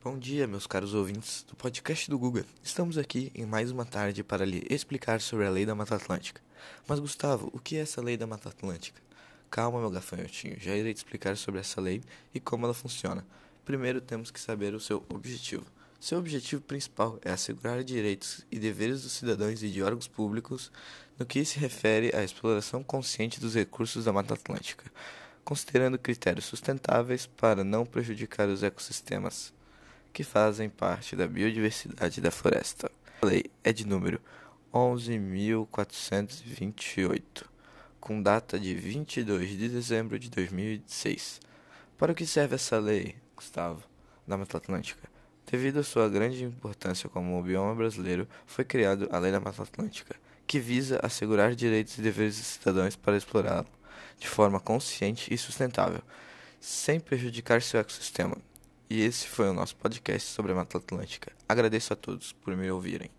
Bom dia, meus caros ouvintes do podcast do Guga. Estamos aqui em mais uma tarde para lhe explicar sobre a lei da Mata Atlântica. Mas, Gustavo, o que é essa lei da Mata Atlântica? Calma, meu gafanhotinho, já irei te explicar sobre essa lei e como ela funciona. Primeiro temos que saber o seu objetivo. Seu objetivo principal é assegurar direitos e deveres dos cidadãos e de órgãos públicos no que se refere à exploração consciente dos recursos da Mata Atlântica, considerando critérios sustentáveis para não prejudicar os ecossistemas que fazem parte da biodiversidade da floresta. A lei é de número 11.428, com data de 22 de dezembro de 2006. Para o que serve essa lei, Gustavo, da Mata Atlântica? Devido à sua grande importância como bioma brasileiro, foi criado a Lei da Mata Atlântica, que visa assegurar direitos e deveres dos cidadãos para explorá-lo de forma consciente e sustentável, sem prejudicar seu ecossistema, e esse foi o nosso podcast sobre a Mata Atlântica. Agradeço a todos por me ouvirem.